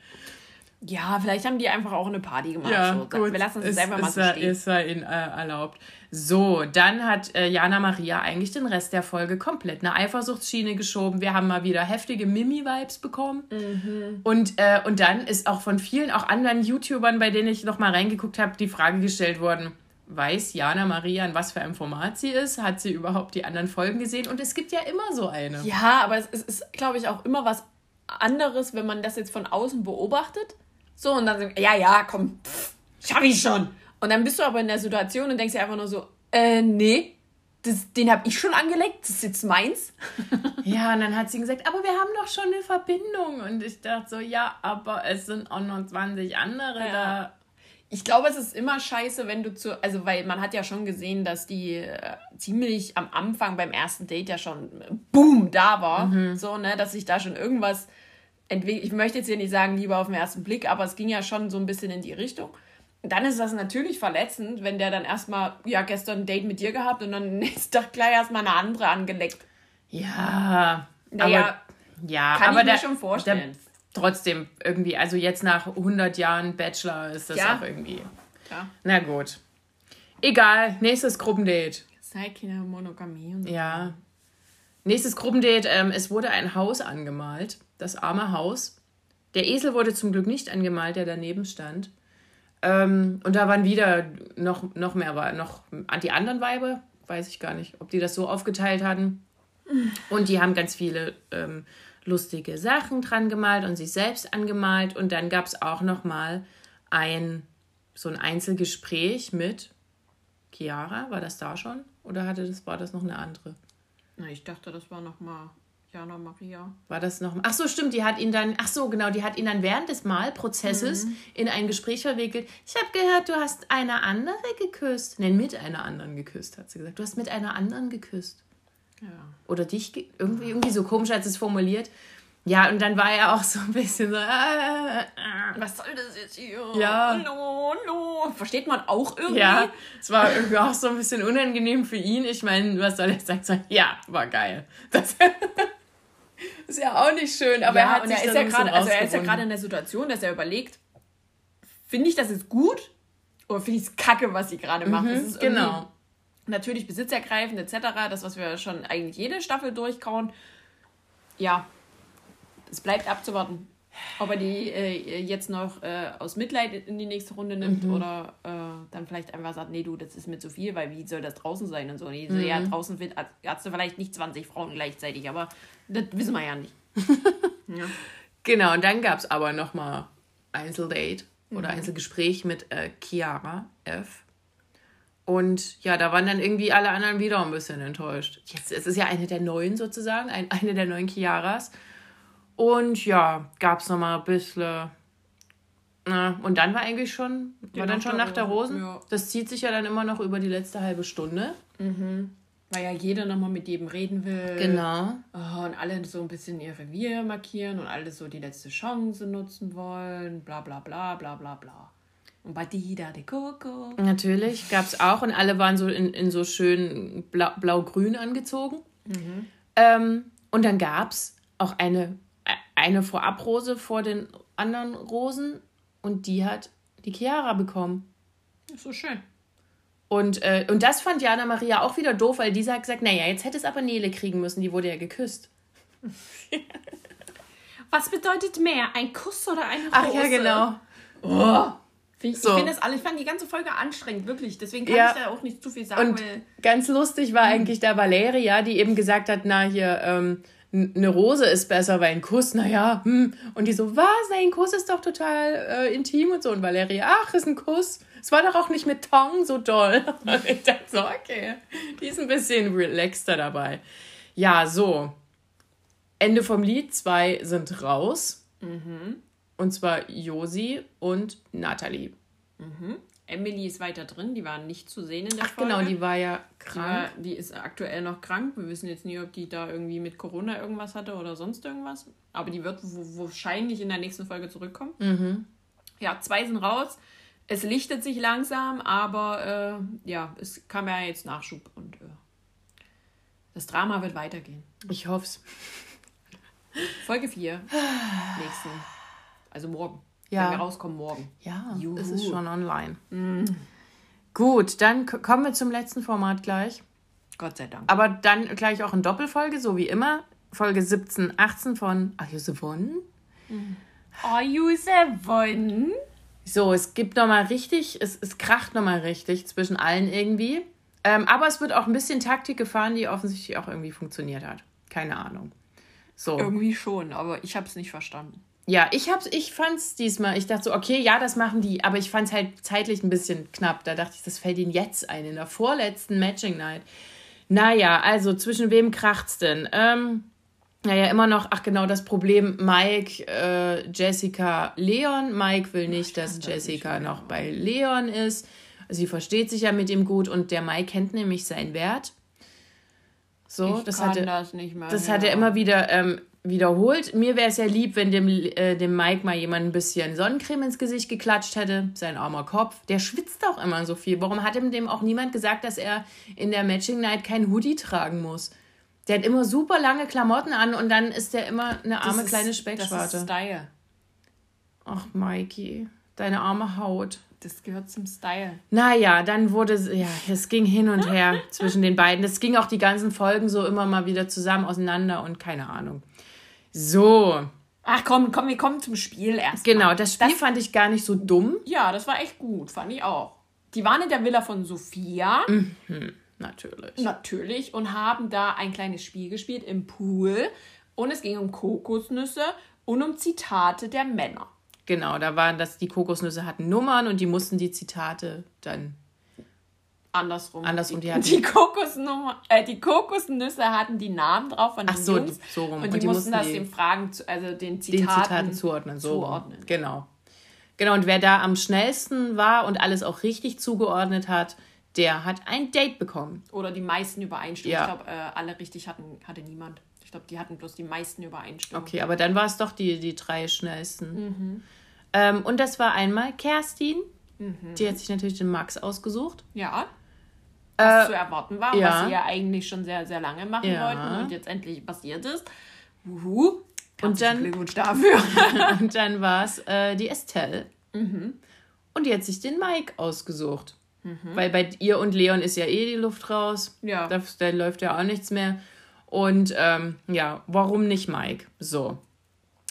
Ja, vielleicht haben die einfach auch eine Party gemacht. Ja, so. gut. Wir lassen es ist, einfach mal so stehen. Ist ja ihnen äh, erlaubt. So, dann hat äh, Jana Maria eigentlich den Rest der Folge komplett eine Eifersuchtsschiene geschoben. Wir haben mal wieder heftige Mimi-Vibes bekommen. Mhm. Und, äh, und dann ist auch von vielen, auch anderen YouTubern, bei denen ich noch mal reingeguckt habe, die Frage gestellt worden, weiß Jana Maria, in was für einem Format sie ist? Hat sie überhaupt die anderen Folgen gesehen? Und es gibt ja immer so eine. Ja, aber es ist, glaube ich, auch immer was anderes, wenn man das jetzt von außen beobachtet so, und dann, ja, ja, komm, pff, schaff ich schon. Und dann bist du aber in der Situation und denkst dir einfach nur so, äh, nee, das, den habe ich schon angelegt, das ist jetzt meins. ja, und dann hat sie gesagt, aber wir haben doch schon eine Verbindung. Und ich dachte so, ja, aber es sind auch noch 20 andere ja. da. Ich glaube, es ist immer scheiße, wenn du zu, also weil man hat ja schon gesehen, dass die äh, ziemlich am Anfang beim ersten Date ja schon äh, boom da war, mhm. so ne, dass sich da schon irgendwas ich möchte jetzt hier nicht sagen, Liebe auf den ersten Blick, aber es ging ja schon so ein bisschen in die Richtung. Und dann ist das natürlich verletzend, wenn der dann erstmal, ja, gestern ein Date mit dir gehabt und dann ist doch gleich erstmal eine andere angeleckt. Ja. Naja, aber, ja, kann aber ich mir der, schon vorstellen. Der, trotzdem irgendwie, also jetzt nach 100 Jahren Bachelor ist das ja. auch irgendwie. Ja. Na gut. Egal, nächstes Gruppendate. Sei keine Monogamie und so. Ja. Nächstes Gruppendate, ähm, es wurde ein Haus angemalt das arme Haus. Der Esel wurde zum Glück nicht angemalt, der daneben stand. Ähm, und da waren wieder noch, noch mehr, noch die anderen Weiber, weiß ich gar nicht, ob die das so aufgeteilt hatten. Und die haben ganz viele ähm, lustige Sachen dran gemalt und sich selbst angemalt. Und dann gab es auch noch mal ein so ein Einzelgespräch mit Chiara. War das da schon? Oder hatte das, war das noch eine andere? Na, ich dachte, das war noch mal Jana Maria. War das noch? Ach so, stimmt. Die hat ihn dann, ach so, genau, die hat ihn dann während des Malprozesses mhm. in ein Gespräch verwickelt. Ich habe gehört, du hast eine andere geküsst. Nein, mit einer anderen geküsst, hat sie gesagt. Du hast mit einer anderen geküsst. Ja. Oder dich, irgendwie, irgendwie so komisch hat sie es formuliert. Ja, und dann war er auch so ein bisschen so, äh, äh, äh. was soll das jetzt hier? Ja. Hallo, hallo. Versteht man auch irgendwie? Ja, es war irgendwie auch so ein bisschen unangenehm für ihn. Ich meine, was soll er sagen? Ja, war geil. Das ist ja auch nicht schön, aber ja, er hat und er ist ja gerade, also er ist ja gerade in der Situation, dass er überlegt, finde ich das jetzt gut oder finde ich es kacke, was sie gerade macht? Mhm, genau. Natürlich besitzergreifend etc., das, was wir schon eigentlich jede Staffel durchkauen. Ja, es bleibt abzuwarten, ob er die äh, jetzt noch äh, aus Mitleid in die nächste Runde nimmt mhm. oder äh, dann vielleicht einfach sagt, nee, du, das ist mir zu viel, weil wie soll das draußen sein und so. Nee, mhm. ja, draußen hast du vielleicht nicht 20 Frauen gleichzeitig, aber das wissen wir ja nicht. ja. Genau, und dann gab es aber nochmal Einzeldate oder mhm. Einzelgespräch mit äh, Chiara F. Und ja, da waren dann irgendwie alle anderen wieder ein bisschen enttäuscht. Jetzt, es ist ja eine der neuen sozusagen, ein, eine der neuen Chiaras. Und ja, gab es nochmal ein bisschen. Na, und dann war eigentlich schon, war dann schon nach der Rosen. Ja. Das zieht sich ja dann immer noch über die letzte halbe Stunde. Mhm. Weil ja jeder nochmal mit jedem reden will. Genau. Oh, und alle so ein bisschen ihr Revier markieren und alle so die letzte Chance nutzen wollen. Bla bla bla bla bla bla. Und bei Dida de Coco. Natürlich, gab es auch. Und alle waren so in, in so schön blau-grün blau angezogen. Mhm. Ähm, und dann gab es auch eine, eine Vorabrose vor den anderen Rosen. Und die hat die Chiara bekommen. ist so schön. Und, äh, und das fand Jana Maria auch wieder doof, weil die hat gesagt, naja, jetzt hätte es aber Nele kriegen müssen, die wurde ja geküsst. Was bedeutet mehr, ein Kuss oder eine Rose? Ach ja, genau. Oh. Ich, so. ich finde das alle, ich fand die ganze Folge anstrengend, wirklich. Deswegen kann ja. ich da auch nicht zu viel sagen. Und ganz lustig war eigentlich da Valeria, die eben gesagt hat, na hier, ähm, eine Rose ist besser, weil ein Kuss, naja, hm. Und die so, was? Ein Kuss ist doch total äh, intim und so. Und Valeria, ach, ist ein Kuss. Es war doch auch nicht mit Tong so doll. Und ich dachte so, okay, die ist ein bisschen relaxter dabei. Ja, so. Ende vom Lied, zwei sind raus. Mhm. Und zwar Josi und Natalie. Mhm. Emily ist weiter drin, die war nicht zu sehen in der Ach, Folge. genau, die war ja krank. Die, war, die, ist aktuell noch krank. Wir wissen jetzt nie, ob die da irgendwie mit Corona irgendwas hatte oder sonst irgendwas. Aber die wird wahrscheinlich in der nächsten Folge zurückkommen. Mhm. Ja, zwei sind raus. Es lichtet sich langsam, aber äh, ja, es kam ja jetzt Nachschub und äh, das Drama wird weitergehen. Ich hoffe es. Folge 4. nächsten. Also morgen. Ja. Wenn wir rauskommen morgen. Ja, Juhu. es ist schon online. Mm. Gut, dann kommen wir zum letzten Format gleich. Gott sei Dank. Aber dann gleich auch in Doppelfolge, so wie immer. Folge 17, 18 von Are You the One? Are You the One? So, es gibt nochmal richtig, es, es kracht nochmal richtig zwischen allen irgendwie. Ähm, aber es wird auch ein bisschen Taktik gefahren, die offensichtlich auch irgendwie funktioniert hat. Keine Ahnung. So. Irgendwie schon, aber ich habe es nicht verstanden. Ja, ich hab's, ich fand's diesmal, ich dachte so, okay, ja, das machen die, aber ich fand's halt zeitlich ein bisschen knapp. Da dachte ich, das fällt ihnen jetzt ein, in der vorletzten Matching Night. Naja, also zwischen wem kracht's denn? Ähm, naja, immer noch, ach genau, das Problem, Mike, äh, Jessica, Leon. Mike will nicht, dass Jessica noch bei Leon ist. Sie versteht sich ja mit ihm gut und der Mike kennt nämlich seinen Wert. So, ich das hatte, das mehr. Das ja. hat er immer wieder ähm, wiederholt. Mir wäre es ja lieb, wenn dem, äh, dem Mike mal jemand ein bisschen Sonnencreme ins Gesicht geklatscht hätte. Sein armer Kopf. Der schwitzt auch immer so viel. Warum hat ihm dem auch niemand gesagt, dass er in der Matching Night kein Hoodie tragen muss? Der hat immer super lange Klamotten an und dann ist der immer eine arme ist, kleine Speckschwarte. Das ist Style. Ach, Mikey, deine arme Haut. Das gehört zum Style. Naja, dann wurde, ja, es ging hin und her zwischen den beiden. Es ging auch die ganzen Folgen so immer mal wieder zusammen auseinander und keine Ahnung. So. Ach komm, komm, wir kommen zum Spiel erst. Genau, das Spiel das, fand ich gar nicht so dumm. Ja, das war echt gut, fand ich auch. Die waren in der Villa von Sophia. Mhm, natürlich. Natürlich. Und haben da ein kleines Spiel gespielt im Pool. Und es ging um Kokosnüsse und um Zitate der Männer. Genau, da waren das, die Kokosnüsse hatten Nummern und die mussten die Zitate dann Andersrum. Andersrum, die, die, die, Kokosnummer, äh, die Kokosnüsse hatten die Namen drauf von den Ach so, Jungs. so rum. Und die, und die mussten, mussten das den Fragen, also den Zitaten, den Zitaten zuordnen. So zuordnen. Genau. Genau, und wer da am schnellsten war und alles auch richtig zugeordnet hat, der hat ein Date bekommen. Oder die meisten Übereinstimmungen. Ja. Ich glaube, äh, alle richtig hatten, hatte niemand. Ich glaube, die hatten bloß die meisten Übereinstimmungen. Okay, aber dann war es doch die, die drei schnellsten. Mhm. Ähm, und das war einmal Kerstin. Mhm. Die hat sich natürlich den Max ausgesucht. Ja was äh, zu erwarten war, ja. was sie ja eigentlich schon sehr, sehr lange machen ja. wollten und jetzt endlich passiert ist. Uhu. Und dann, Glückwunsch dafür. und dann war es äh, die Estelle. Mhm. Und die hat sich den Mike ausgesucht. Mhm. Weil bei ihr und Leon ist ja eh die Luft raus. Ja. Da, da läuft ja auch nichts mehr. Und ähm, ja, warum nicht Mike? So.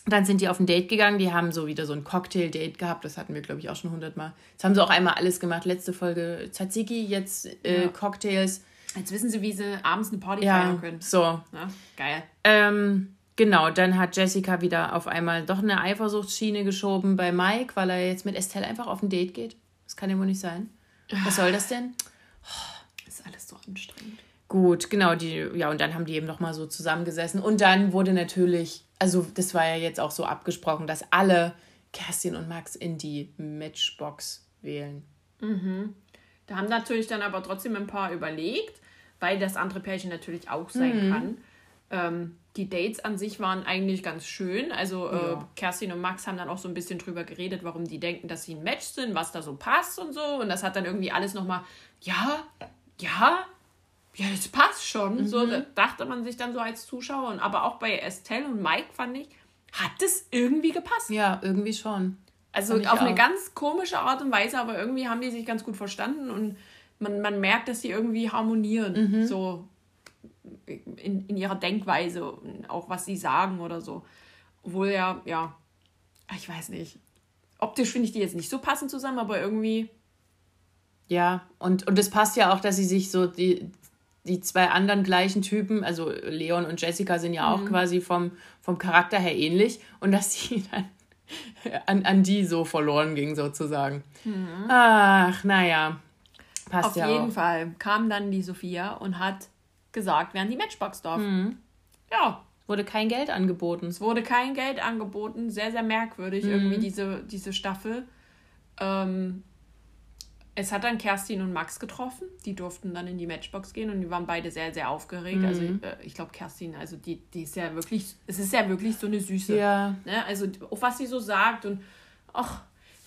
Dann sind die auf ein Date gegangen, die haben so wieder so ein Cocktail-Date gehabt, das hatten wir, glaube ich, auch schon hundertmal. Jetzt haben sie auch einmal alles gemacht. Letzte Folge Tzatziki, jetzt äh, ja. Cocktails. Jetzt wissen sie, wie sie abends eine Party ja, feiern können. So. Ja, geil. Ähm, genau, dann hat Jessica wieder auf einmal doch eine Eifersuchtsschiene geschoben bei Mike, weil er jetzt mit Estelle einfach auf ein Date geht. Das kann ja wohl nicht sein. Was soll das denn? Oh, ist alles so anstrengend. Gut, genau, die, ja, und dann haben die eben nochmal so zusammengesessen. Und dann wurde natürlich also das war ja jetzt auch so abgesprochen, dass alle Kerstin und Max in die Matchbox wählen. Mhm. Da haben natürlich dann aber trotzdem ein paar überlegt, weil das andere Pärchen natürlich auch sein Mhm. kann. Ähm, die Dates an sich waren eigentlich ganz schön. Also äh, Ja. Kerstin und Max haben dann auch so ein bisschen drüber geredet, warum die denken, dass sie ein Match sind, was da so passt und so. Und das hat dann irgendwie alles nochmal, ja, ja, ja, das passt schon. Mhm. So da dachte man sich dann so als Zuschauer. Und aber auch bei Estelle und Mike fand ich, hat das irgendwie gepasst. Ja, irgendwie schon. Also auf eine auch. ganz komische Art und Weise, aber irgendwie haben die sich ganz gut verstanden und man, man merkt, dass sie irgendwie harmonieren. Mhm. So in, in ihrer Denkweise und auch was sie sagen oder so. Obwohl ja, ja, ich weiß nicht. Optisch finde ich die jetzt nicht so passend zusammen, aber irgendwie. Ja, und, und es passt ja auch, dass sie sich so die, die zwei anderen gleichen Typen, also Leon und Jessica sind ja auch Mhm. quasi vom, vom Charakter her ähnlich und dass sie dann an, an die so verloren ging sozusagen. Ach, naja, passt Mhm. Auf ja jeden auch. Fall kam dann die Sophia und hat gesagt, wer an die Matchbox darf. Mhm. Ja, Wurde kein Geld angeboten. Es wurde kein Geld angeboten, sehr, sehr merkwürdig irgendwie diese, diese Staffel. Ähm, es hat dann Kerstin und Max getroffen, die durften dann in die Matchbox gehen und die waren beide sehr, sehr aufgeregt. Also äh, ich glaube Kerstin, also die, die ist ja wirklich, es ist ja wirklich so eine Süße. Ja. Ne? Also auch was sie so sagt und ach,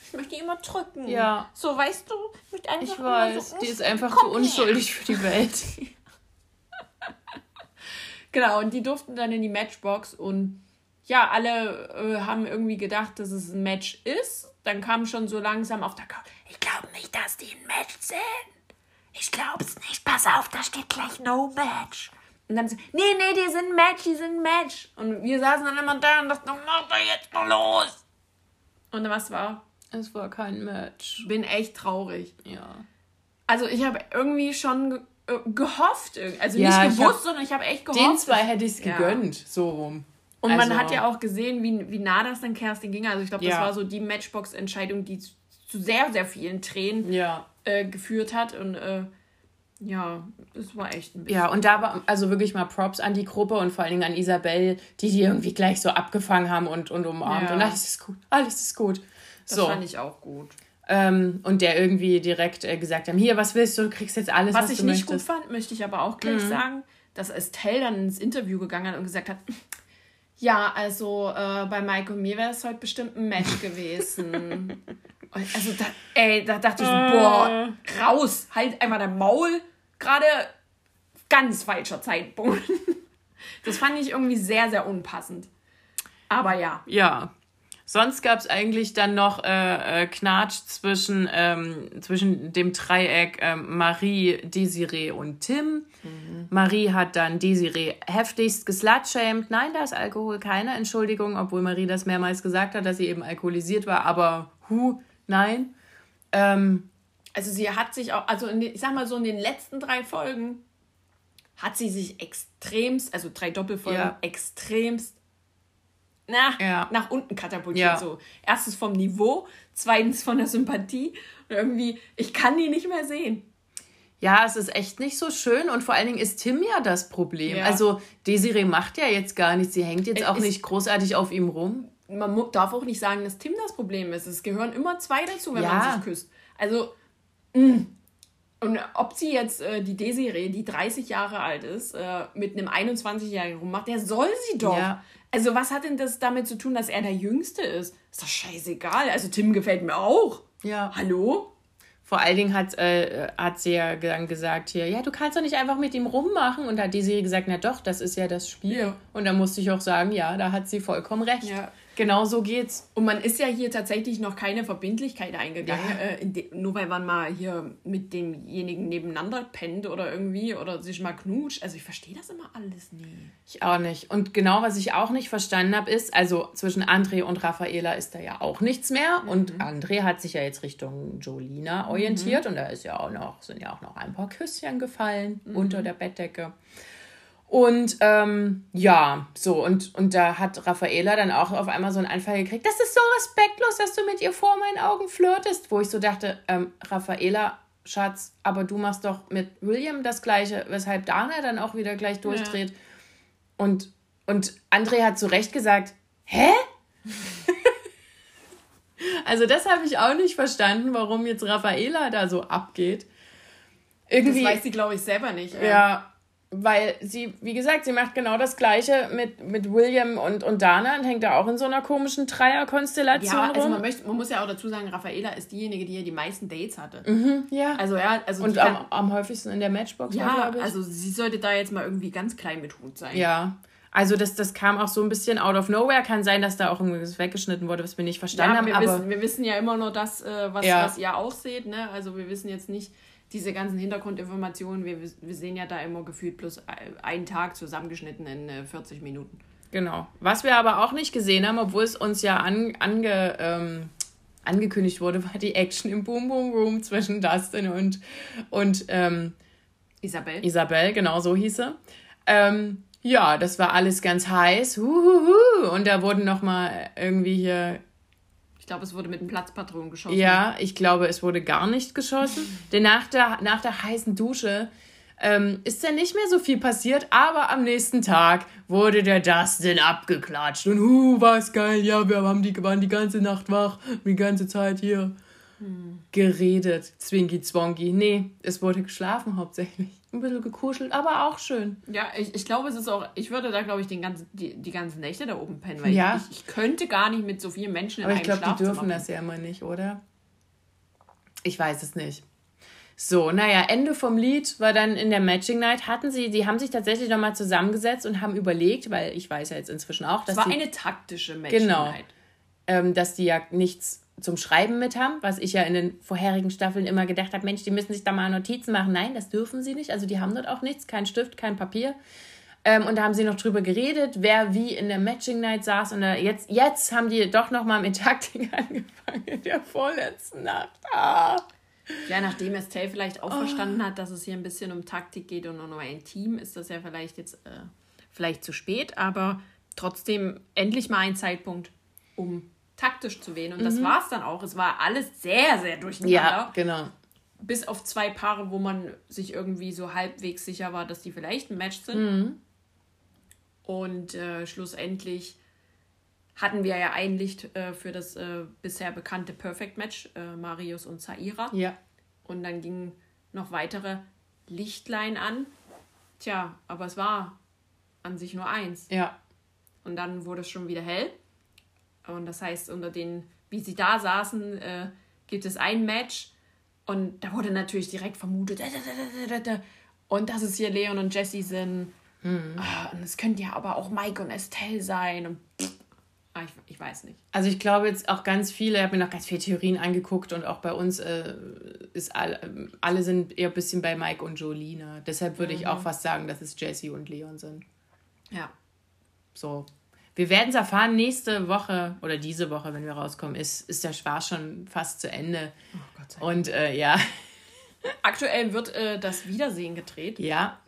ich möchte die immer drücken. Ja. So, weißt du, ich möchte einfach Ich weiß, so, die ist einfach zu unschuldig für die Welt. Genau, und die durften dann in die Matchbox und ja, alle äh, haben irgendwie gedacht, dass es ein Match ist. Dann kam schon so langsam auf der Couch. Ich glaube nicht, dass die ein Match sind. Ich glaub's nicht. Pass auf, da steht gleich No Match. Und dann so, nee, nee, die sind ein Match, die sind ein Match. Und wir saßen dann immer da und dachten, mach doch jetzt mal los. Und was war? Es war kein Match. Bin echt traurig. Ja. Also ich habe irgendwie schon gehofft. Also Ja, nicht ich gewusst, hab- sondern ich habe echt gehofft. Den zwei hätte ich es Ja. gegönnt, so rum. Und Also- man hat ja auch gesehen, wie, wie nah das dann Kerstin ging. Also ich glaube, das Ja. war so die Matchbox-Entscheidung, die zu zu sehr, sehr vielen Tränen Ja. äh, geführt hat. Und äh, ja, es war echt ein bisschen. Ja, und da war also wirklich mal Props an die Gruppe und vor allen Dingen an Isabel, die die irgendwie gleich so abgefangen haben und, und umarmt. Ja. Und alles ist gut, alles ist gut. das So. fand ich auch gut. Ähm, und der irgendwie direkt äh, gesagt haben, hier, was willst du? Du kriegst jetzt alles, was, Was ich nicht möchtest. gut fand, möchte ich aber auch gleich Mhm. sagen, dass Estelle dann ins Interview gegangen hat und gesagt hat, ja, also äh, bei Mike und mir wäre es heute bestimmt ein Match gewesen. Also da, ey, da dachte ich so, Äh. boah, raus, halt einmal dein Maul. Gerade ganz falscher Zeitpunkt. Das fand ich irgendwie sehr, sehr unpassend. Aber ja. Ja. Sonst gab es eigentlich dann noch äh, äh, Knatsch zwischen, ähm, zwischen dem Dreieck ähm, Marie, Desiree und Tim. Marie hat dann Desiree heftigst geslutshamed. Nein, da ist Alkohol keine Entschuldigung, obwohl Marie das mehrmals gesagt hat, dass sie eben alkoholisiert war. Aber hu, nein. Ähm, Also sie hat sich auch, also in den, ich sag mal so in den letzten drei Folgen hat sie sich extremst, also drei Doppelfolgen, Ja. extremst nach, Ja. nach unten katapultiert. Ja. So. Erstens vom Niveau, zweitens von der Sympathie. Und irgendwie, ich kann die nicht mehr sehen. Ja, es ist echt nicht so schön und vor allen Dingen ist Tim ja das Problem. Ja. Also Desiree macht ja jetzt gar nichts, sie hängt jetzt Es auch nicht großartig auf ihm rum. Man darf auch nicht sagen, dass Tim das Problem ist. Es gehören immer zwei dazu, wenn man sich küsst. Also, mh. und ob sie jetzt äh, die Desiree, die 30 Jahre alt ist, äh, mit einem 21-Jährigen rummacht, der soll sie doch. Ja. Also, was hat denn das damit zu tun, dass er der Jüngste ist? Ist doch scheißegal. Also, Tim gefällt mir auch. Ja. Hallo? Vor allen Dingen hat, äh, hat sie ja dann gesagt hier, ja, du kannst doch nicht einfach mit ihm rummachen. Und hat Desiree gesagt, na doch, das ist ja das Spiel. Ja. Und da musste ich auch sagen, ja, da hat sie vollkommen recht. Ja. Genau so geht's. Und man ist ja hier tatsächlich noch keine Verbindlichkeit eingegangen, Ja. äh, nur weil man mal hier mit demjenigen nebeneinander pennt oder irgendwie oder sich mal knutscht. Also ich verstehe das immer alles nie. Ich auch nicht. Und genau, was ich auch nicht verstanden habe, ist, also zwischen André und Raffaela ist da ja auch nichts mehr. Und André hat sich ja jetzt Richtung Jolina orientiert. Und da ist ja auch noch, sind ja auch noch ein paar Küsschen gefallen unter der Bettdecke. Und ähm, ja, so, und, und da hat Raffaela dann auch auf einmal so einen Anfall gekriegt, das ist so respektlos, dass du mit ihr vor meinen Augen flirtest, wo ich so dachte, ähm, Raffaela, Schatz, aber du machst doch mit William das Gleiche, weshalb Dana dann auch wieder gleich durchdreht. Und, und André hat zu Recht gesagt, hä? also das habe ich auch nicht verstanden, warum jetzt Raffaela da so abgeht. Irgendwie, das weiß sie, glaube ich, selber nicht. Ja. ja. Weil sie, wie gesagt, sie macht genau das Gleiche mit, mit William und, und Dana und hängt da auch in so einer komischen Dreierkonstellation ja, also Man, möchte, man muss ja auch dazu sagen, Raffaela ist diejenige, die ja die meisten Dates hatte. Mhm, ja. Also, ja, also und am, kann, am häufigsten in der Matchbox, ja, ich. also sie sollte da jetzt mal irgendwie ganz klein mit Hut sein. Ja. Also das, das kam auch so ein bisschen out of nowhere. Kann sein, dass da auch irgendwas weggeschnitten wurde, was wir nicht verstanden ja, wir haben. Wissen, wir wissen ja immer nur das, äh, was, ja. was ihr auch seht. Ne? Also wir wissen jetzt nicht diese ganzen Hintergrundinformationen, wir, wir sehen ja da immer gefühlt bloß einen Tag zusammengeschnitten in 40 äh, Minuten. Genau. Was wir aber auch nicht gesehen haben, obwohl es uns ja an, ange, ähm, angekündigt wurde, war die Action im Boom Boom Room zwischen Dustin und, und ähm, Isabel. Isabel, genau so hieß sie. Ähm, ja, das war alles ganz heiß. Huhuhu. Und da wurden nochmal irgendwie hier glaube, es wurde mit einem Platzpatron geschossen. Ja, ich glaube, es wurde gar nicht geschossen. Denn nach der, nach der heißen Dusche ähm, ist ja nicht mehr so viel passiert, aber am nächsten Tag wurde der Dustin abgeklatscht. Und hu, was geil, ja, wir haben die, waren die ganze Nacht wach, die ganze Zeit hier hm. geredet. Zwinky Zwonky. Nee, es wurde geschlafen hauptsächlich ein bisschen gekuschelt, aber auch schön. Ja, ich, ich glaube, es ist auch, ich würde da, glaube ich, den ganzen, die, die ganzen Nächte da oben pennen, weil ja. ich, ich könnte gar nicht mit so vielen Menschen in aber einem ich glaube, die dürfen das ja immer nicht, oder? Ich weiß es nicht. So, naja, Ende vom Lied war dann in der Matching Night, hatten sie, die haben sich tatsächlich nochmal zusammengesetzt und haben überlegt, weil ich weiß ja jetzt inzwischen auch, dass. Es war die, eine taktische Matching genau, Night. Ähm, dass die ja nichts zum Schreiben mit haben, was ich ja in den vorherigen Staffeln immer gedacht habe, Mensch, die müssen sich da mal Notizen machen. Nein, das dürfen sie nicht. Also die haben dort auch nichts, kein Stift, kein Papier. Ähm, und da haben sie noch drüber geredet, wer wie in der Matching Night saß. Und jetzt, jetzt haben die doch noch mal mit Taktik angefangen in der vorletzten Nacht. Ah. Ja, nachdem Estelle vielleicht auch oh. verstanden hat, dass es hier ein bisschen um Taktik geht und um ein Team, ist das ja vielleicht jetzt äh, vielleicht zu spät, aber trotzdem endlich mal ein Zeitpunkt, um taktisch zu wählen. Und mhm. das war es dann auch. Es war alles sehr, sehr durcheinander. Ja, genau. Bis auf zwei Paare, wo man sich irgendwie so halbwegs sicher war, dass die vielleicht ein Match sind. Mhm. Und äh, schlussendlich hatten wir ja ein Licht äh, für das äh, bisher bekannte Perfect Match, äh, Marius und Zaira. Ja. Und dann gingen noch weitere Lichtlein an. Tja, aber es war an sich nur eins. Ja. Und dann wurde es schon wieder hell. Und das heißt, unter den, wie sie da saßen, äh, gibt es ein Match. Und da wurde natürlich direkt vermutet, und dass es hier Leon und Jesse sind. Mhm. Und es könnte ja aber auch Mike und Estelle sein. Und ah, ich, ich weiß nicht. Also ich glaube jetzt auch ganz viele, ich habe mir noch ganz viele Theorien angeguckt und auch bei uns äh, ist all, alle sind eher ein bisschen bei Mike und Jolina. Deshalb würde mhm. ich auch fast sagen, dass es Jesse und Leon sind. Ja. So, wir werden es erfahren, nächste Woche oder diese Woche, wenn wir rauskommen, ist, ist der Spaß schon fast zu Ende. Oh Gott sei Dank. Und äh, ja. Aktuell wird äh, das Wiedersehen gedreht. Ja.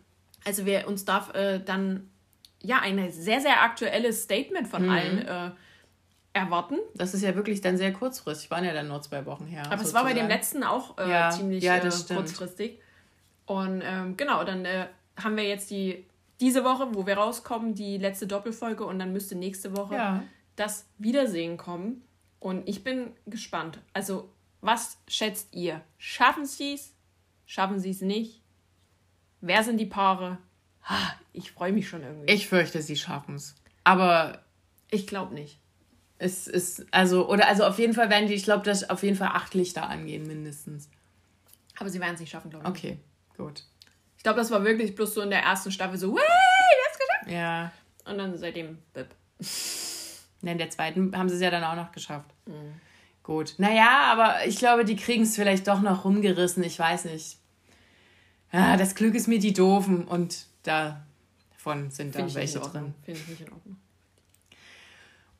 Also wir uns darf äh, dann ja ein sehr, sehr aktuelles Statement von mhm. allen äh, erwarten. Das ist ja wirklich dann sehr kurzfristig. Waren ja dann nur zwei Wochen her. Aber es war bei dem letzten auch äh, ja. ziemlich ja, äh, kurzfristig. Und ähm, genau, dann haben wir jetzt die diese Woche, wo wir rauskommen, die letzte Doppelfolge und dann müsste nächste Woche ja. das Wiedersehen kommen. Und ich bin gespannt. Also, was schätzt ihr? Schaffen sie es? Schaffen sie es nicht? Wer sind die Paare? Ich freue mich schon irgendwie. Ich fürchte, sie schaffen es. Aber. Ich glaube nicht. Es ist, also, oder also auf jeden Fall werden die, ich glaube, dass auf jeden Fall acht Lichter angehen, mindestens. Aber sie werden es nicht schaffen, glaube ich. Okay, gut. Ich glaube, das war wirklich bloß so in der ersten Staffel so, hey, das geschafft. Ja. Und dann seitdem, bip. In der zweiten haben sie es ja dann auch noch geschafft. Mhm. Gut. Naja, aber ich glaube, die kriegen es vielleicht doch noch rumgerissen. Ich weiß nicht. Ja, das Glück ist mir die Doofen und davon sind da welche drin. Finde ich nicht in Ordnung.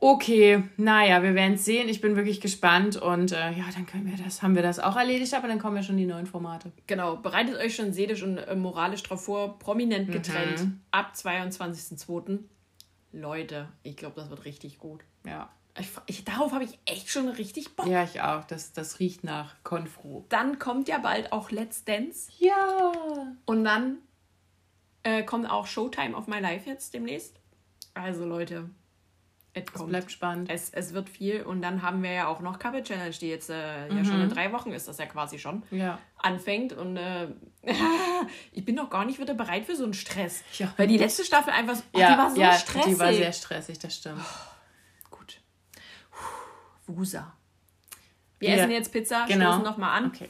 Okay, naja, wir werden es sehen. Ich bin wirklich gespannt und äh, ja, dann können wir das, haben wir das auch erledigt, aber dann kommen ja schon die neuen Formate. Genau, bereitet euch schon seelisch und äh, moralisch darauf vor, prominent mhm. getrennt mhm. ab 22.02. Leute, ich glaube, das wird richtig gut. Ja. Ich, ich, darauf habe ich echt schon richtig Bock. Ja, ich auch. Das, das riecht nach Konfro. Dann kommt ja bald auch Let's Dance. Ja. Und dann äh, kommt auch Showtime auf My Life jetzt demnächst. Also Leute, Es bleibt spannend. Es, es wird viel und dann haben wir ja auch noch Couple Challenge, die jetzt äh, ja Mhm. schon in drei Wochen ist das ja quasi schon Ja. anfängt und äh, ich bin noch gar nicht wieder bereit für so einen Stress. Ja. Weil die letzte Staffel einfach so, oh, ja, die war so ja, stressig. die war sehr stressig, das stimmt. Gut. Puh, Wusa. Wir Ja. essen jetzt Pizza, Genau. stoßen nochmal an Okay.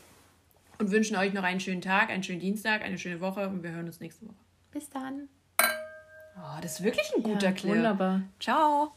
und wünschen euch noch einen schönen Tag, einen schönen Dienstag, eine schöne Woche und wir hören uns nächste Woche. Bis dann. Oh, das ist wirklich ein guter Ja, Clip. wunderbar. Ciao.